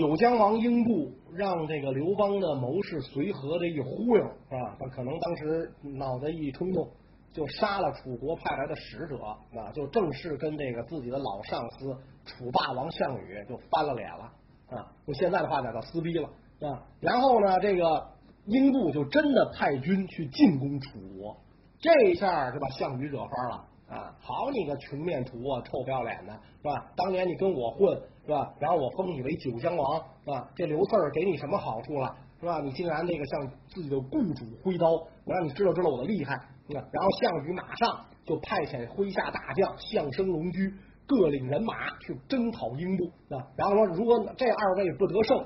九江王英布让这个刘邦的谋士随和这一忽悠啊，他可能当时脑袋一冲动，就杀了楚国派来的使者啊，就正式跟这个自己的老上司楚霸王项羽就翻了脸了啊，用现在的话讲叫撕逼了啊。然后呢，这个英布就真的派军去进攻楚国，这一下就把项羽惹翻了。啊，好你个穷面图啊，臭不要脸的，是吧？当年你跟我混，是吧？然后我封你为九江王，是吧？这刘四儿给你什么好处了，是吧？你竟然那个向自己的雇主挥刀，我让你知道知道我的厉害，是吧？然后项羽马上就派遣麾下大将项生、龙驹各领人马去征讨英布，啊，然后说如果这二位不得胜，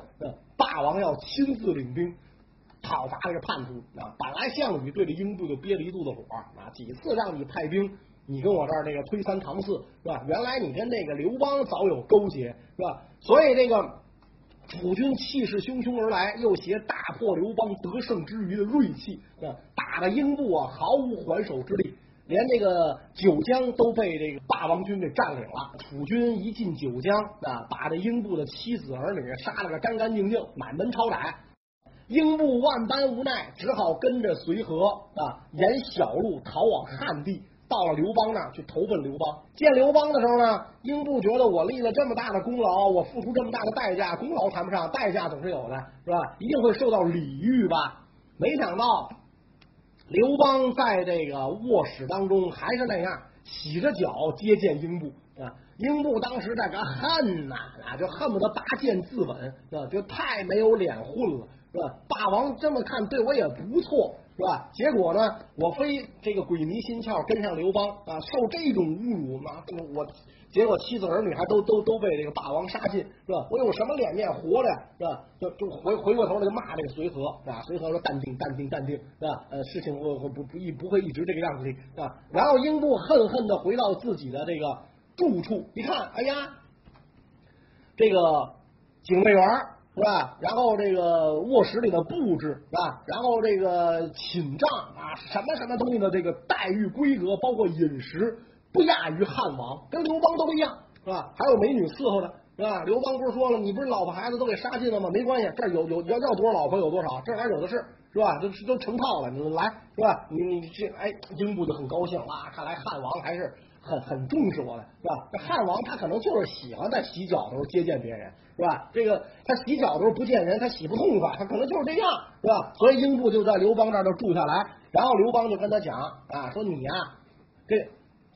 霸王要亲自领兵讨伐这个叛徒啊！本来项羽对着英布就憋了一肚子火啊，几次让你派兵。你跟我这儿这个推三搪四是吧？原来你跟那个刘邦早有勾结是吧？所以这个楚军气势汹汹而来，又携大破刘邦得胜之余的锐气，啊打的英布啊毫无还手之力，连这个九江都被这个霸王军给占领了。楚军一进九江啊，把这英布的妻子儿女杀了个干干净净，满门抄斩。英布万般无奈，只好跟着随和啊，沿小路逃往汉地。到了刘邦那去投奔刘邦，见刘邦的时候呢，英布觉得我立了这么大的功劳，我付出这么大的代价，功劳谈不上，代价总是有的，是吧？一定会受到礼遇吧？没想到刘邦在这个卧室当中还是那样，洗着脚接见英布啊。英布当时在这恨呐啊，就恨不得拔剑自刎，啊，就太没有脸混了，是吧？霸王这么看对我也不错。是吧？结果呢？我非这个鬼迷心窍跟上刘邦啊，受这种侮辱吗？我结果妻子儿女还都都都被这个霸王杀尽，是吧？我有什么脸面活着？是吧？就就回回过头来就骂这个随和，是吧？随和说淡定淡定淡定，是吧？呃，事情我我不不一不会一直这个样子的，是吧？然后英布恨恨的回到自己的这个住处，一看，哎呀，这个警卫员。是吧？然后这个卧室里的布置是吧？然后这个寝帐啊，什么什么东西的这个待遇规格，包括饮食，不亚于汉王，跟刘邦都一样，是吧？还有美女伺候的，是吧？刘邦不是说了，你不是老婆孩子都给杀尽了吗？没关系，这有有要要多少老婆有多少，这儿有的是，是吧？都都成套了，你来，是吧？你你这哎，英布就很高兴啊，看来汉王还是。很很重视我的，是吧？这汉王他可能就是喜欢在洗脚的时候接见别人，是吧？这个他洗脚的时候不见人，他洗不痛快，他可能就是这样，是吧？所以英布就在刘邦这儿就住下来，然后刘邦就跟他讲啊，说你呀，这。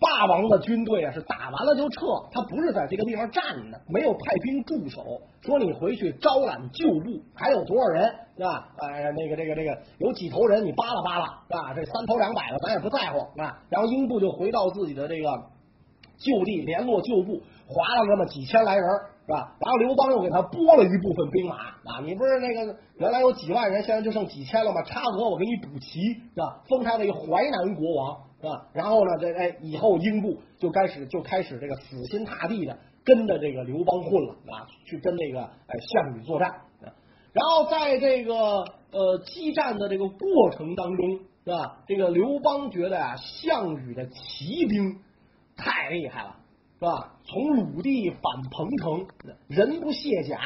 霸王的军队啊，是打完了就撤，他不是在这个地方站着，没有派兵驻守。说你回去招揽旧部，还有多少人是吧？呃，那个这个这个有几头人，你扒拉扒拉是吧？这三头两百的，咱也不在乎啊。然后英布就回到自己的这个就地，联络旧部，划了那么几千来人是吧？然后刘邦又给他拨了一部分兵马啊，你不是那个原来有几万人，现在就剩几千了吗？差额我给你补齐是吧？封他为淮南国王。啊，然后呢，这哎，以后英布就开始就开始这个死心塌地的跟着这个刘邦混了啊，去跟那个哎项羽作战。然后在这个呃激战的这个过程当中，是吧？这个刘邦觉得啊，项羽的骑兵太厉害了，是吧？从鲁地反彭城，人不卸甲，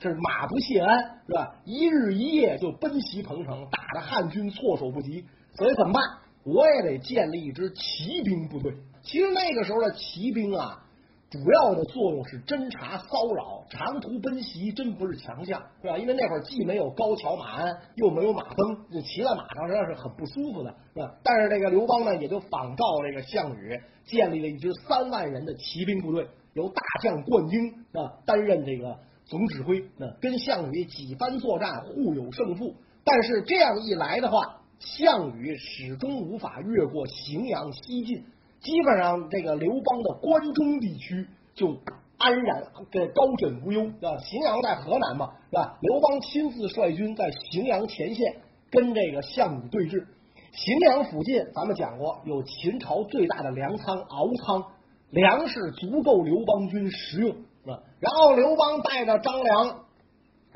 是马不卸鞍，是吧？一日一夜就奔袭彭城，打的汉军措手不及。所以怎么办？我也得建立一支骑兵部队。其实那个时候的骑兵啊，主要的作用是侦察骚扰，长途奔袭真不是强项，是吧？因为那会儿既没有高桥马鞍，又没有马灯，就骑在马上实际上是很不舒服的，是吧？但是这个刘邦呢，也就仿照这个项羽，建立了一支三万人的骑兵部队，由大将冠军啊担任这个总指挥，那跟项羽几番作战，互有胜负。但是这样一来的话，项羽始终无法越过荥阳西进，基本上这个刘邦的关中地区就安然这高枕无忧啊。荥阳在河南嘛，是吧？刘邦亲自率军在荥阳前线跟这个项羽对峙。荥阳附近，咱们讲过有秦朝最大的粮仓敖仓，粮食足够刘邦军食用啊。然后刘邦带着张良、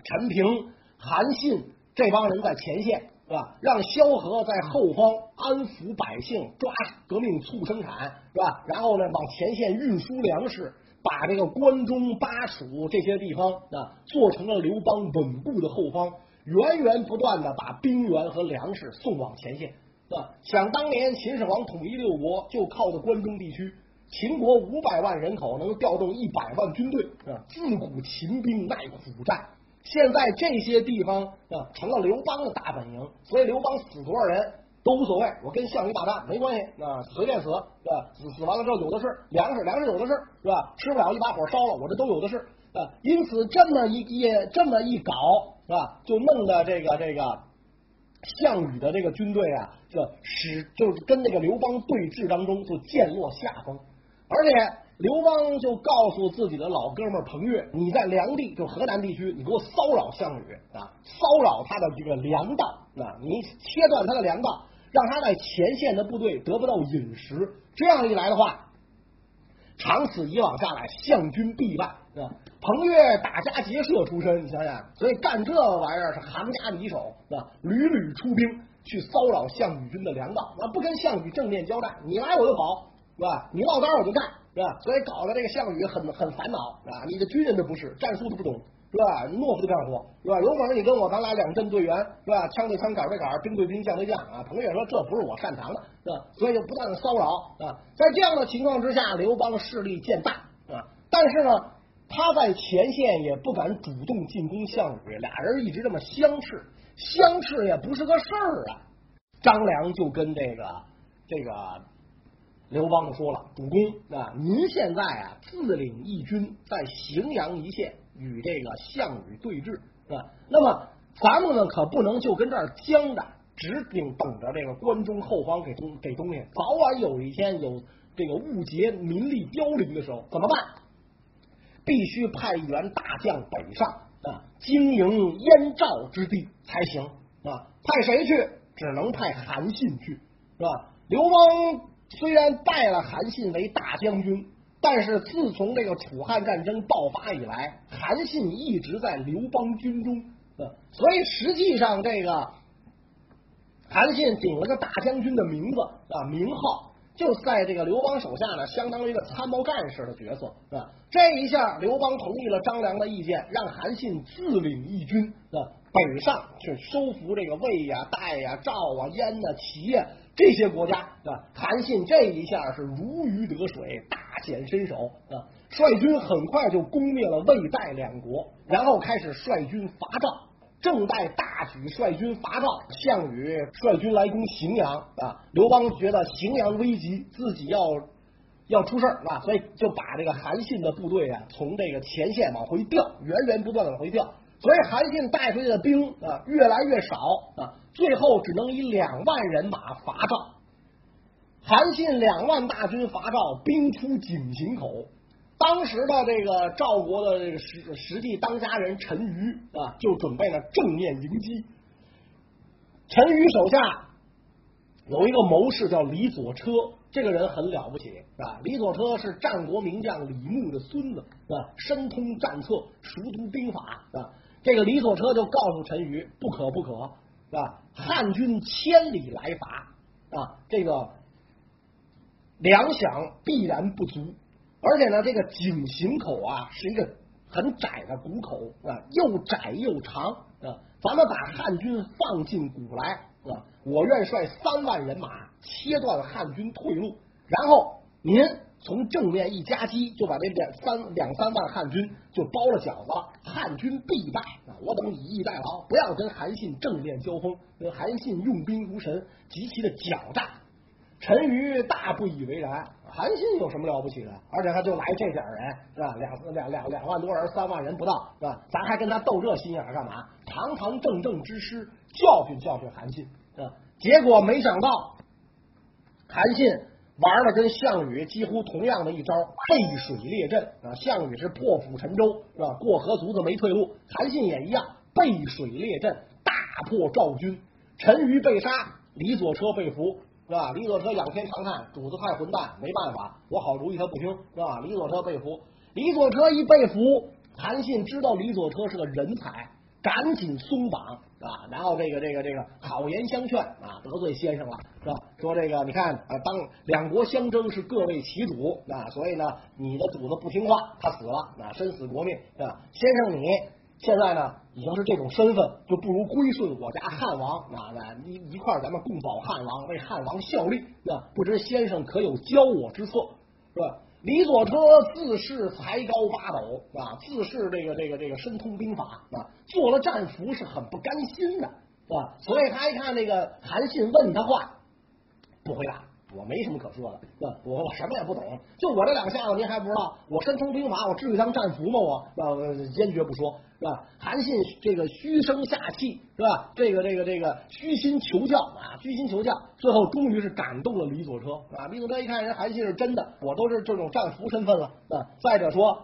陈平、韩信这帮人在前线。是吧？让萧何在后方安抚百姓，抓革命促生产，是吧？然后呢，往前线运输粮食，把这个关中、巴蜀这些地方啊，做成了刘邦稳固的后方，源源不断的把兵源和粮食送往前线。啊，想当年秦始皇统一六国，就靠着关中地区。秦国五百万人口能调动一百万军队啊！自古秦兵耐苦战，现在这些地方啊成了刘邦的大本营，所以刘邦死多少人都无所谓，我跟项羽打仗没关系啊，随便死，是吧？死死完了之后有的是粮食，粮食有的是，是吧？吃不了一把火烧了，我这都有的是啊。因此这么一也这么一搞，是吧？就弄得这个这个项羽的这个军队啊，这使就是跟那个刘邦对峙当中就渐落下风。而且刘邦就告诉自己的老哥们彭越：“你在梁地，就河南地区，你给我骚扰项羽啊，骚扰他的这个粮道啊，你切断他的粮道，让他在前线的部队得不到饮食。这样一来的话，长此以往下来，项军必败。啊。彭越打家劫舍出身，你想想，所以干这玩意儿是行家里手啊，屡屡出兵去骚扰项羽军的粮道，啊，不跟项羽正面交战，你来我就跑。”是吧？你落单我就干，是吧？所以搞得这个项羽很很烦恼，啊！你的军人都不是，战术都不懂，是吧？懦夫的干活，是吧？有本事你跟我咱俩两阵对员，是吧？枪对枪，杆对杆，兵对兵，将对将啊！彭越说这不是我擅长的，是吧？所以就不断的骚扰啊！在这样的情况之下，刘邦势力渐大啊，但是呢，他在前线也不敢主动进攻项羽，俩人一直这么相斥，相斥也不是个事儿啊。张良就跟这个这个。刘邦就说了：“主公啊，您现在啊自领义军，在荥阳一线与这个项羽对峙，啊？那么咱们呢可不能就跟这儿僵着，只顶等着这个关中后方给东给东西。早晚有一天有这个物竭民力凋零的时候，怎么办？必须派一员大将北上啊，经营燕赵之地才行啊。派谁去？只能派韩信去，是吧？刘邦。”虽然拜了韩信为大将军，但是自从这个楚汉战争爆发以来，韩信一直在刘邦军中，所以实际上这个韩信顶了个大将军的名字啊，名号就在这个刘邦手下呢，相当于一个参谋干事的角色啊。这一下，刘邦同意了张良的意见，让韩信自领一军啊，北上去收服这个魏呀、代呀、赵啊、燕呐、齐呀。这些国家啊，韩信这一下是如鱼得水，大显身手啊！率军很快就攻灭了魏代两国，然后开始率军伐赵。正代大举率军伐赵，项羽率军来攻荥阳啊！刘邦觉得荥阳危急，自己要要出事儿啊，所以就把这个韩信的部队啊从这个前线往回调，源源不断的往回调。所以韩信带出去的兵啊越来越少啊。最后只能以两万人马伐赵，韩信两万大军伐赵，兵出井陉口。当时的这个赵国的这个实实际当家人陈馀啊，就准备呢正面迎击。陈馀手下有一个谋士叫李左车，这个人很了不起啊。李左车是战国名将李牧的孙子啊，深通战策，熟读兵法啊。这个李左车就告诉陈馀，不可不可。是吧？汉军千里来伐啊，这个粮饷必然不足，而且呢，这个井陉口啊是一个很窄的谷口啊，又窄又长啊。咱们把汉军放进谷来啊，我愿率三万人马切断汉军退路，然后您。从正面一夹击，就把这两三两三万汉军就包了饺子了，汉军必败！我等以逸待劳，不要跟韩信正面交锋。跟韩信用兵如神，极其的狡诈。陈馀大不以为然，韩信有什么了不起的？而且他就来这点人，是吧？两两两两万多人，三万人不到，是吧？咱还跟他斗这心眼干嘛？堂堂正正之师，教训教训韩信，是吧？结果没想到，韩信。玩了跟项羽几乎同样的一招背水列阵啊！项羽是破釜沉舟是吧？过河卒子没退路，韩信也一样背水列阵，大破赵军。陈馀被杀，李左车被俘是吧？李左车仰天长叹，主子太混蛋，没办法，我好主意他不听是吧？李左车被俘，李左车一被俘，韩信知道李左车是个人才，赶紧松绑啊，然后这个这个这个好言相劝啊，得罪先生了是吧？说这个你看啊，当两国相争是各为其主啊，所以呢，你的主子不听话，他死了啊，身死国灭啊。先生你现在呢已经是这种身份，就不如归顺我家汉王啊，一一块咱们共保汉王，为汉王效力啊。不知先生可有教我之策是吧？李左车自恃才高八斗啊，自恃这个这个这个深通兵法啊，做了战俘是很不甘心的，是吧？所以他一看那个韩信问他话，不回答。我没什么可说的，我我什么也不懂，就我这两下子您还不知道？我身通兵法，我至于当战俘吗？我呃坚决不说，是吧？韩信这个虚声下气，是吧？这个这个这个虚心求教啊，虚心求教，最后终于是感动了李左车啊。李左车一看人韩信是真的，我都是这种战俘身份了啊。再者说，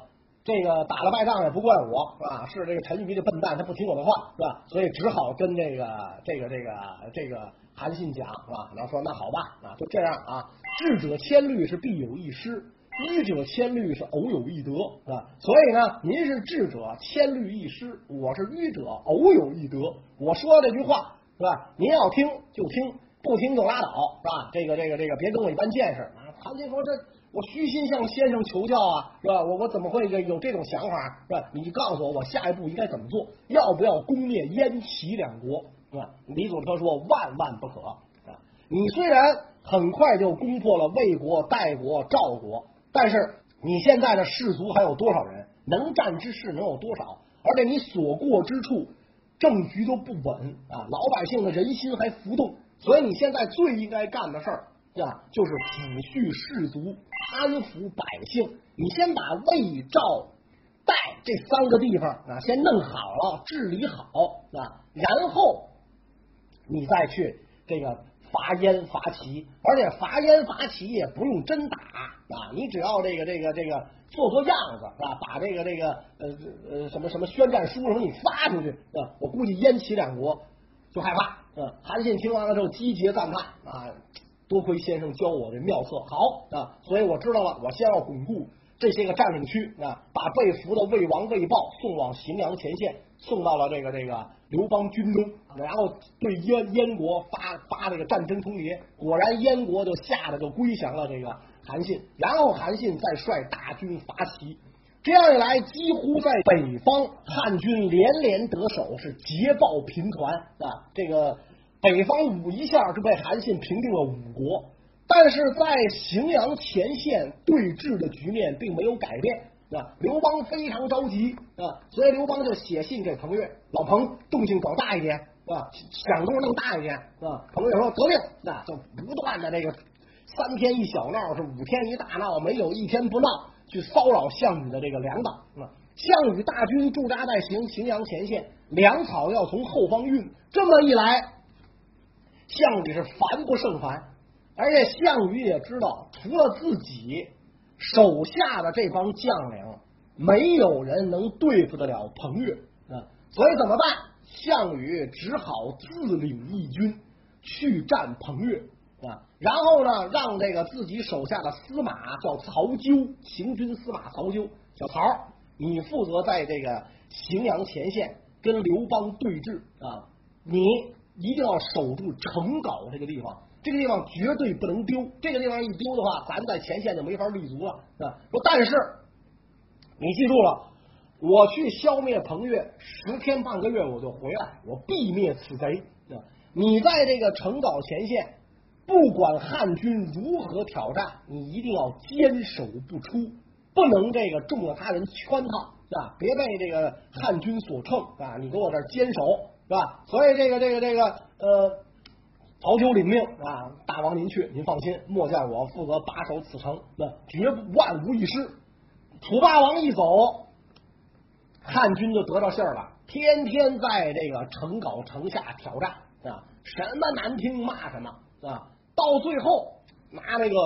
这个打了败仗也不怪我，是吧？是这个陈馀这笨蛋，他不听我的话，是吧？所以只好跟这个这个这个这个。韩信讲是吧？然后说那好吧，啊就这样啊。智者千虑是必有一失，愚者千虑是偶有一得是吧。所以呢，您是智者千虑一失，我是愚者偶有一得。我说这句话是吧？您要听就听，不听就拉倒是吧？这个这个这个别跟我一般见识啊。韩信说这我虚心向先生求教啊，是吧？我我怎么会有这种想法是吧？你告诉我，我下一步应该怎么做？要不要攻灭燕齐两国？是吧李左车说：“万万不可！啊，你虽然很快就攻破了魏国、代国、赵国，但是你现在的士卒还有多少人？能战之士能有多少？而且你所过之处，政局都不稳啊，老百姓的人心还浮动。所以你现在最应该干的事儿啊，就是抚恤士卒，安抚百姓。你先把魏、赵、代这三个地方啊，先弄好了，治理好啊，然后。”你再去这个伐燕伐齐，而且伐燕伐齐也不用真打啊，你只要这个这个这个做做样子啊，把这个这个呃呃什么什么宣战书什么你发出去啊，我估计燕齐两国就害怕。嗯，韩信听完了之后击节赞叹啊，多亏先生教我这妙策，好啊，所以我知道了，我先要巩固这些个占领区啊，把被俘的魏王魏豹送往荥阳前线。送到了这个这个刘邦军中，然后对燕燕国发发这个战争通牒，果然燕国就吓得就归降了这个韩信，然后韩信再率大军伐齐，这样一来，几乎在北方汉军连连得手，是捷报频传啊！这个北方五一下就被韩信平定了五国，但是在荥阳前线对峙的局面并没有改变。啊，刘邦非常着急啊，所以刘邦就写信给彭越，老彭动静搞大一点，啊？响动弄大一点，啊？彭越说得令，那就不断的这个三天一小闹，是五天一大闹，没有一天不闹，去骚扰项羽的这个粮道。项羽大军驻扎在荥荥阳前线，粮草要从后方运，这么一来，项羽是烦不胜烦，而且项羽也知道，除了自己。手下的这帮将领，没有人能对付得了彭越啊，所以怎么办？项羽只好自领义军去战彭越啊，然后呢，让这个自己手下的司马叫曹咎，行军司马曹咎，小曹，你负责在这个荥阳前线跟刘邦对峙啊，你一定要守住成皋这个地方。这个地方绝对不能丢，这个地方一丢的话，咱们在前线就没法立足了啊！说，但是你记住了，我去消灭彭越，十天半个月我就回来，我必灭此贼。你在这个成皋前线，不管汉军如何挑战，你一定要坚守不出，不能这个中了他人圈套，是吧？别被这个汉军所乘啊！你给我这坚守，是吧？所以这个这个这个呃。曹丘领命啊，大王您去，您放心，末将我负责把守此城，那绝不万无一失。楚霸王一走，汉军就得到信儿了，天天在这个城皋城下挑战啊，什么难听骂什么啊，到最后拿那个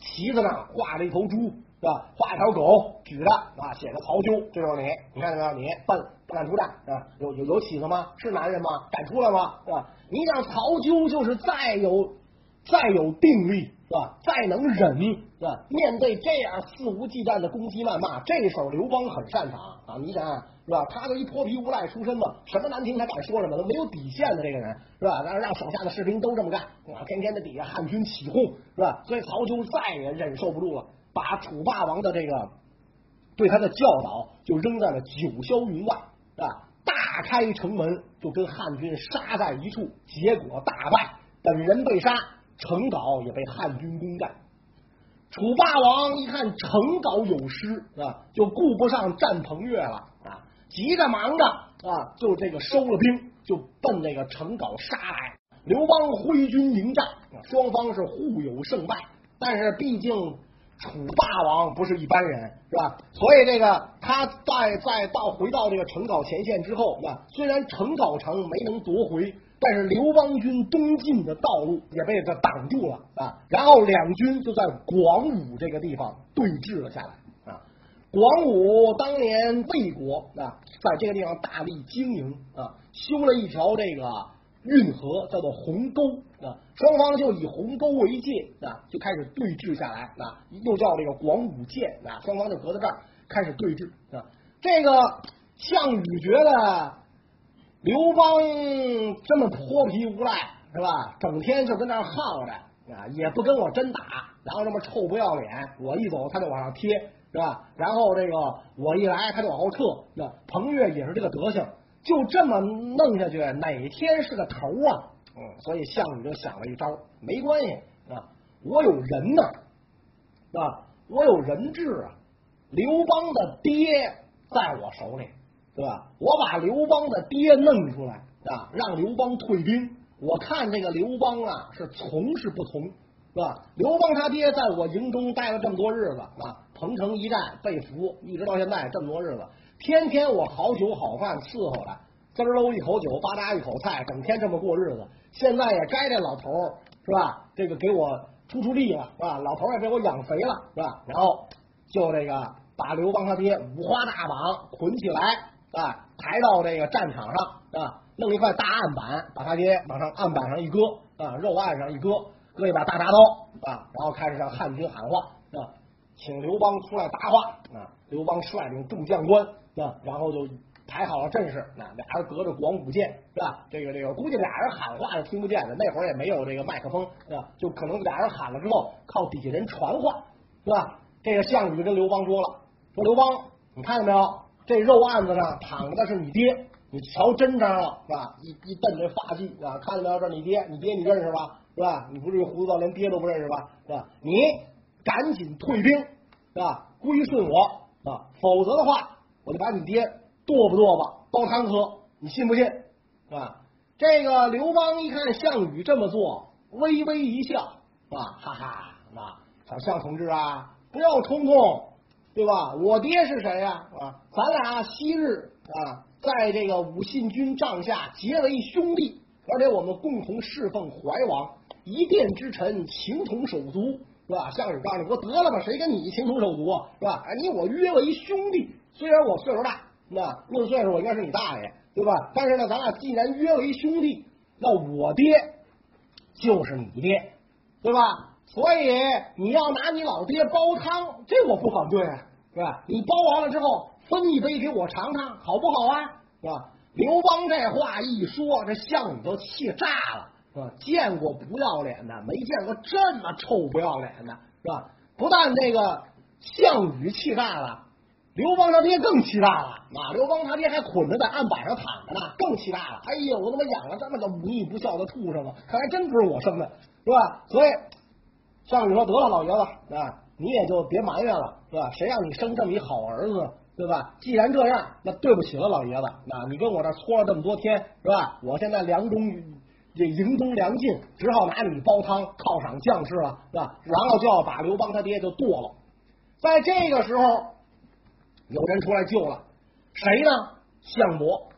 旗子上画了一头猪，是吧？画一条狗举着啊，写着曹丘，这就是你，你看到没有？你笨。不敢出战啊！有有有起子吗？是男人吗？敢出来吗？是吧？你想曹纠就是再有再有定力是吧？再能忍是吧？面对这样肆无忌惮的攻击谩骂，这手刘邦很擅长啊！你想想是吧？他都一泼皮无赖出身嘛，什么难听他敢说什么，都没有底线的这个人是吧？让让手下的士兵都这么干啊！天天在底下汉军起哄是吧？所以曹休再也忍受不住了，把楚霸王的这个对他的教导就扔在了九霄云外啊！大开城门就跟汉军杀在一处，结果大败，本人被杀，城稿也被汉军攻占。楚霸王一看城稿有失啊，就顾不上战彭越了啊，急着忙着啊，就这个收了兵，就奔那个城稿杀来。刘邦挥军迎战，双方是互有胜败。但是毕竟楚霸王不是一般人，是吧？所以这个他在在到回到这个城稿前线之后，啊，虽然城稿城没能夺回。但是刘邦军东进的道路也被他挡住了啊，然后两军就在广武这个地方对峙了下来啊。广武当年魏国啊，在这个地方大力经营啊，修了一条这个运河，叫做鸿沟啊。双方就以鸿沟为界啊，就开始对峙下来啊，又叫这个广武剑啊。双方就隔在这儿开始对峙啊。这个项羽觉得。刘邦这么泼皮无赖是吧？整天就跟那耗着啊，也不跟我真打，然后这么臭不要脸，我一走他就往上贴是吧？然后这个我一来他就往后撤，那彭越也是这个德行，就这么弄下去，哪天是个头啊？嗯，所以项羽就想了一招，没关系啊，我有人呢啊，我有人质啊，刘邦的爹在我手里。对吧？我把刘邦的爹弄出来啊，让刘邦退兵。我看这个刘邦啊，是从是不从，是吧？刘邦他爹在我营中待了这么多日子啊，彭城一战被俘，一直到现在这么多日子，天天我好酒好饭伺候他，滋喽一口酒，吧嗒一口菜，整天这么过日子。现在也该这老头是吧？这个给我出出力了，是吧？老头也被我养肥了，是吧？然后就这个把刘邦他爹五花大绑捆起来。啊，抬到这个战场上啊，弄一块大案板，把他爹往上案板上一搁啊，肉案上一搁，搁一把大铡刀啊，然后开始向汉军喊话啊，请刘邦出来答话啊。刘邦率领众将官啊，然后就排好了阵势，那俩人隔着广武剑是吧？这个这个，估计俩人喊话是听不见的，那会儿也没有这个麦克风是吧？就可能俩人喊了之后，靠底下人传话是吧？这个项羽就跟刘邦说了，说刘邦，你看见没有？这肉案子上躺着的是你爹，你瞧真章了是吧？一一瞪这发髻啊，看见没有？这是你爹，你爹你认识吧？是吧？你不至于胡子到连爹都不认识吧？是吧？你赶紧退兵是吧？归顺我啊，否则的话，我就把你爹剁不剁吧，煲汤喝，你信不信？是吧？这个刘邦一看项羽这么做，微微一笑啊，哈哈，那小项同志啊，不要冲动。对吧？我爹是谁呀？啊，咱俩昔日啊，在这个武信军帐下结为兄弟，而且我们共同侍奉怀王，一殿之臣，情同手足，是吧？项羽告诉你，我得了吧，谁跟你情同手足啊？是吧？你我约为兄弟，虽然我岁数大，那论岁数我应该是你大爷，对吧？但是呢，咱俩既然约为兄弟，那我爹就是你爹，对吧？所以你要拿你老爹煲汤，这我不反对，是吧？你煲完了之后分一杯给我尝尝，好不好啊？是吧？刘邦这话一说，这项羽都气炸了，是吧？见过不要脸的，没见过这么臭不要脸的，是吧？不但这个项羽气炸了，刘邦他爹更气大了。啊！刘邦他爹还捆着在案板上躺着呢，更气大了。哎呀，我他妈养了这么个忤逆不孝的畜生啊！看来真不是我生的，是吧？所以。项羽说：“得了，老爷子啊，你也就别埋怨了，是吧？谁让你生这么一好儿子，对吧？既然这样，那对不起了，老爷子啊！你跟我这搓了这么多天，是吧？我现在粮中这营中粮尽，只好拿你煲汤犒赏将士了，是吧？然后就要把刘邦他爹就剁了。在这个时候，有人出来救了，谁呢？项伯。”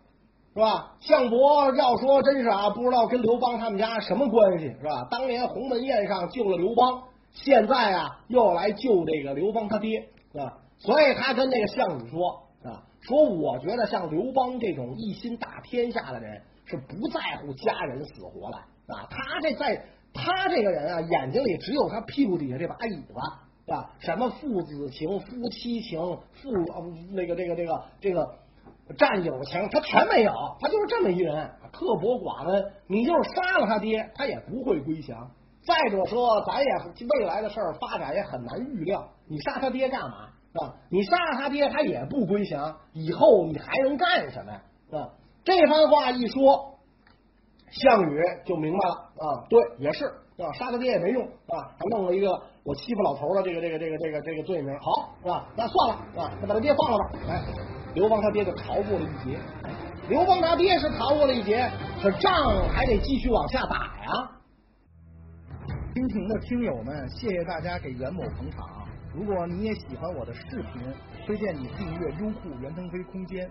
是吧？项伯要说真是啊，不知道跟刘邦他们家什么关系，是吧？当年鸿门宴上救了刘邦，现在啊又来救这个刘邦他爹，是吧？所以他跟那个项羽说啊，说我觉得像刘邦这种一心打天下的人，是不在乎家人死活的啊。他这在他这个人啊，眼睛里只有他屁股底下这把椅子，吧？什么父子情、夫妻情、父啊那个这个这个这个战友情，他全没有，他就是这么一人，刻薄寡恩。你就是杀了他爹，他也不会归降。再者说，咱也未来的事儿发展也很难预料。你杀他爹干嘛？啊，你杀了他爹，他也不归降，以后你还能干什么呀？啊，这番话一说。项羽就明白了啊，对，也是啊，杀他爹也没用啊，还弄了一个我欺负老头的这个这个这个这个这个罪名，好是吧？那算了啊，那把他爹放了吧。哎，刘邦他爹就逃过了一劫。刘邦他爹是逃过了一劫，可仗还得继续往下打呀。蜻蜓的听友们，谢谢大家给袁某捧场。如果你也喜欢我的视频，推荐你订阅优酷袁腾飞空间。